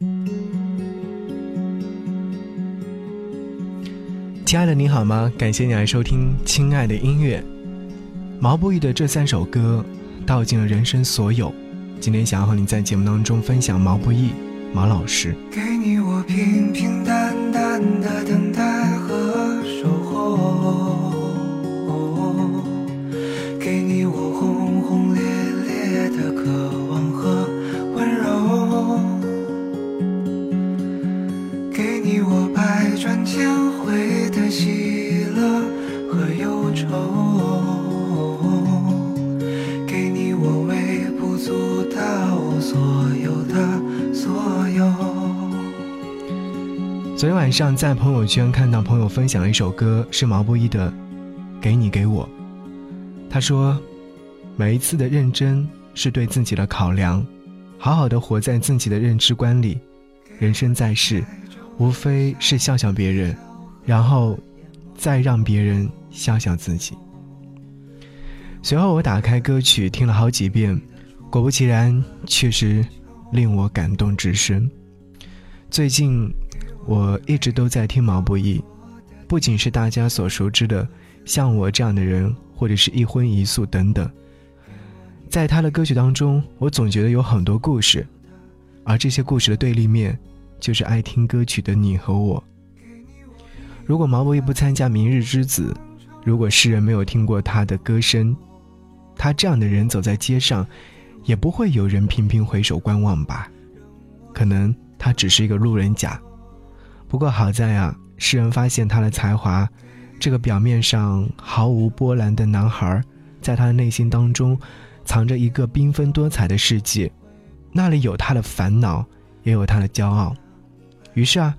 亲爱的，你好吗？感谢你来收听《亲爱的音乐》。毛不易的这三首歌，道尽了人生所有。今天想要和你在节目当中分享毛不易，毛老师。给你我平平淡淡的等待和守候，晚上在朋友圈看到朋友分享了一首歌，是毛不易的《给你给我》。他说：“每一次的认真是对自己的考量，好好的活在自己的认知观里。人生在世，无非是笑笑别人，然后再让别人笑笑自己。”随后我打开歌曲听了好几遍，果不其然，确实令我感动至深。最近我一直都在听毛不易，不仅是大家所熟知的像我这样的人，或者是一荤一素等等。在他的歌曲当中，我总觉得有很多故事，而这些故事的对立面，就是爱听歌曲的你和我。如果毛不易不参加《明日之子》，如果世人没有听过他的歌声，他这样的人走在街上，也不会有人频频回首观望吧？可能他只是一个路人甲。不过好在啊，世人发现他的才华，这个表面上毫无波澜的男孩，在他的内心当中，藏着一个缤纷多彩的世界，那里有他的烦恼，也有他的骄傲。于是啊，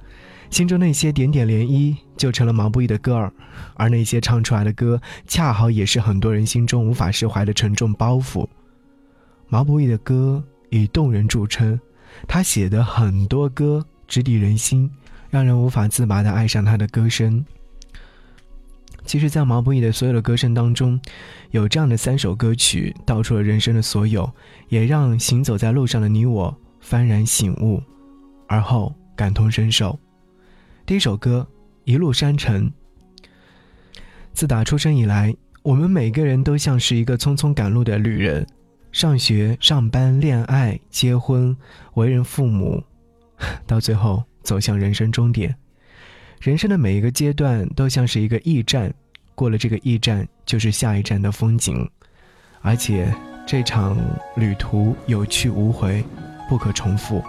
心中那些点点涟漪就成了毛不易的歌儿，而那些唱出来的歌，恰好也是很多人心中无法释怀的沉重包袱。毛不易的歌以动人著称，他写的很多歌直抵人心。让人无法自拔的爱上他的歌声。其实，在毛不易的所有的歌声当中，有这样的三首歌曲，道出了人生的所有，也让行走在路上的你我幡然醒悟，而后感同身受。第一首歌《一路山城》。自打出生以来，我们每个人都像是一个匆匆赶路的旅人，上学、上班、恋爱、结婚、为人父母，到最后。走向人生终点，人生的每一个阶段都像是一个驿站，过了这个驿站就是下一站的风景，而且这场旅途有去无回，不可重复。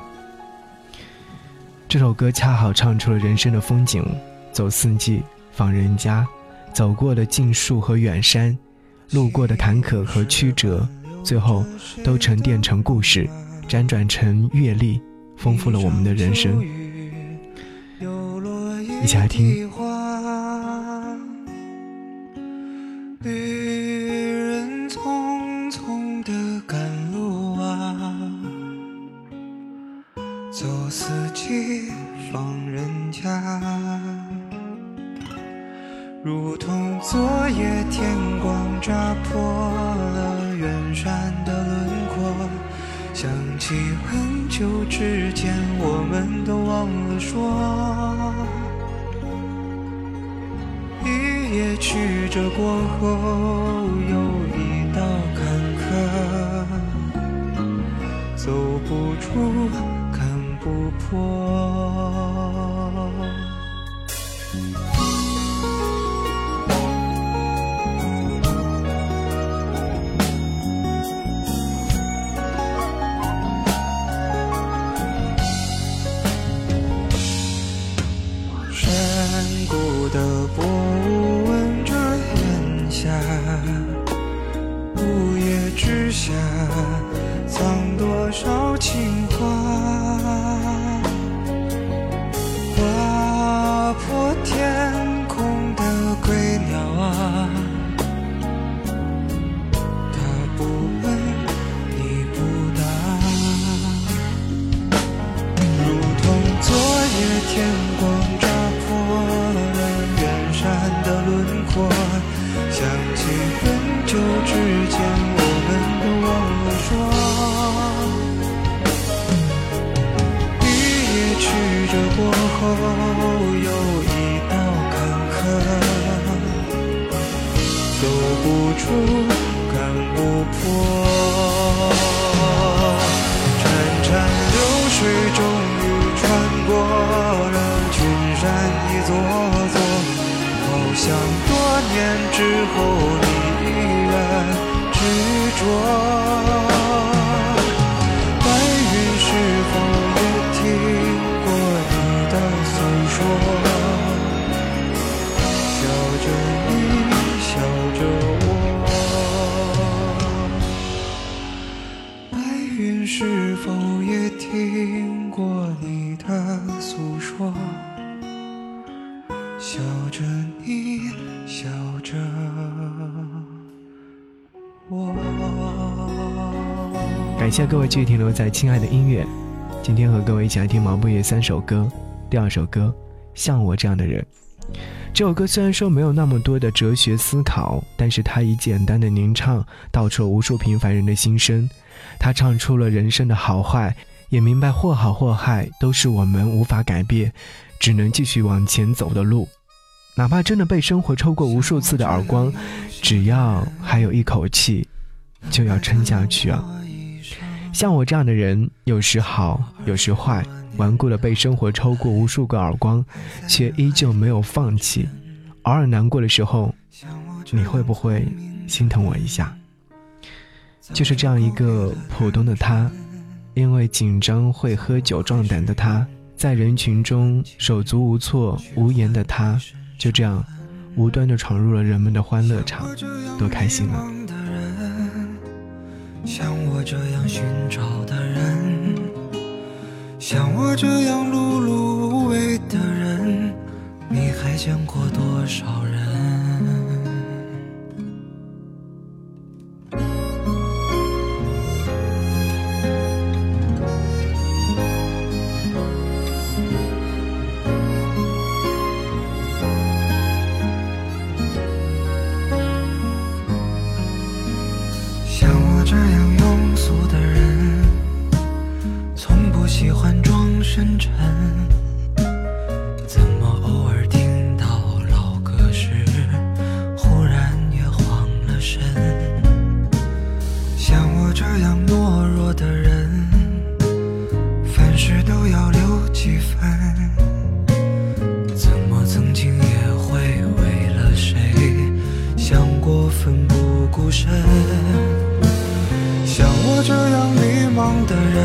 这首歌恰好唱出了人生的风景：走四季，访人家，走过的尽树和远山，路过的坎坷和曲折，最后都沉淀成故事，辗转成阅历，丰富了我们的人生。一起来听。旅人匆匆的赶路啊，走四季访人家，如同昨夜天光扎破了远山的轮廓，想起很久之前，我们都忘了说。也曲折过后，有一道坎坷，走不出，看不破。ocean 后有一道坎坷，走不出，看不破。潺潺流水终于穿过了群山一座座，好像多年之后你依然执着。的诉说，笑着你，笑着我感谢各位继续停留在亲爱的音乐。今天和各位一起来听毛不易三首歌。第二首歌，像我这样的人。这首歌虽然说没有那么多的哲学思考，但是它以简单的吟唱道出了无数平凡人的心声。他唱出了人生的好坏，也明白或好或坏都是我们无法改变，只能继续往前走的路。哪怕真的被生活抽过无数次的耳光，只要还有一口气，就要撑下去啊！像我这样的人，有时好，有时坏，顽固的被生活抽过无数个耳光，却依旧没有放弃。偶尔难过的时候，你会不会心疼我一下？就是这样一个普通的他，因为紧张会喝酒壮胆的他，在人群中手足无措无言的他，就这样无端的闯入了人们的欢乐场，多开心啊！像我这样寻找的人，像我这样碌碌无为的人，你还见过多少人？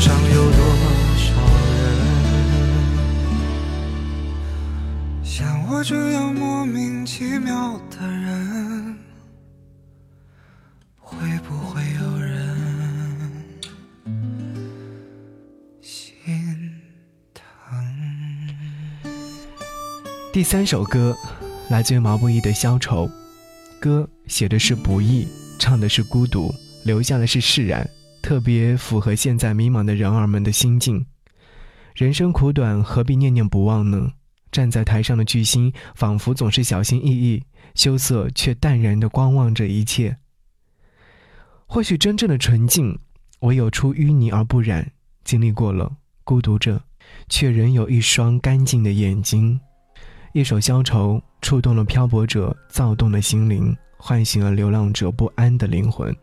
上有多少人像我这样莫名其妙的人？会不会有人心疼？第三首歌来自于毛不易的《消愁》，歌写的是不易，唱的是孤独，留下的是释然。特别符合现在迷茫的人儿们的心境。人生苦短，何必念念不忘呢？站在台上的巨星，仿佛总是小心翼翼、羞涩却淡然地观望着一切。或许真正的纯净，唯有出淤泥而不染。经历过了孤独着，却仍有一双干净的眼睛。一首消愁，触动了漂泊者躁动的心灵，唤醒了流浪者不安的灵魂。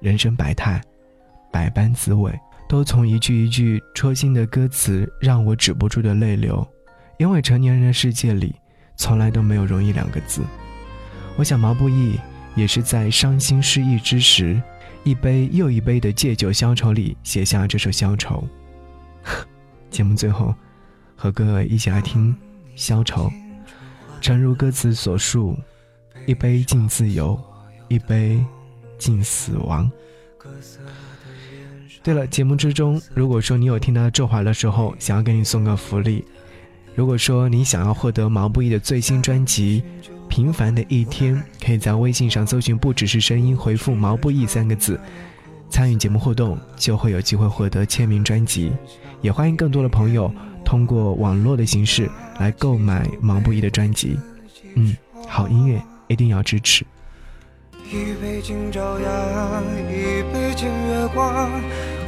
人生百态。百般滋味，都从一句一句戳心的歌词让我止不住的泪流。因为成年人的世界里，从来都没有容易两个字。我想毛不易也是在伤心失意之时，一杯又一杯的借酒消愁里写下这首消愁。节目最后，和各位一起来听《消愁》。诚如歌词所述，一杯敬自由，一杯敬死亡。对了，节目之中，如果说你有听到这话的时候，想要给你送个福利。如果说你想要获得毛不易的最新专辑《平凡的一天》，可以在微信上搜寻“不只是声音”，回复“毛不易”三个字，参与节目互动，就会有机会获得签名专辑。也欢迎更多的朋友通过网络的形式来购买毛不易的专辑。嗯，好音乐一定要支持。一杯敬朝阳，一杯敬月光。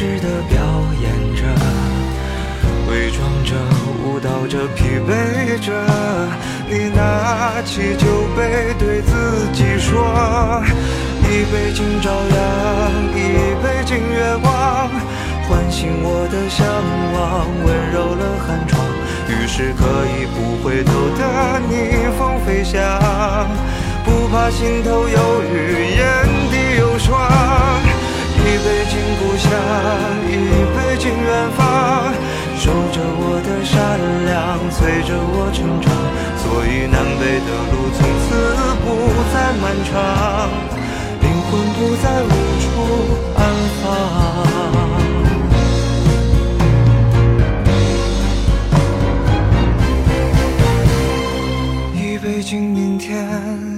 为是的表演着，伪装着，舞蹈着，疲惫着。你拿起酒杯，对自己说：一杯敬朝阳，一杯敬月光，唤醒我的向往，温柔了寒窗，于是可以不回头的逆风飞翔。不怕心头有雨，眼底漫长，灵魂不再无处安放。一杯敬明天。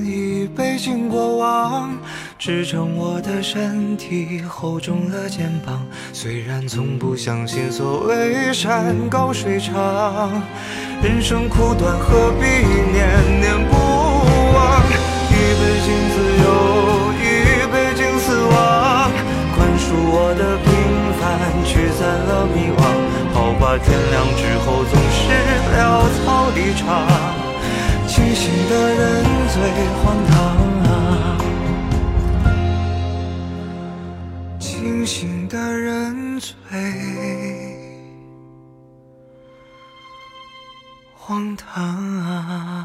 一杯敬过往，支撑我的身体，厚重了肩膀。虽然从不相信所谓山高水长，人生苦短，何必念念不驱散了迷惘。好吧，天亮之后总是潦草离场。清醒的人最荒唐啊！清醒的人最荒唐啊！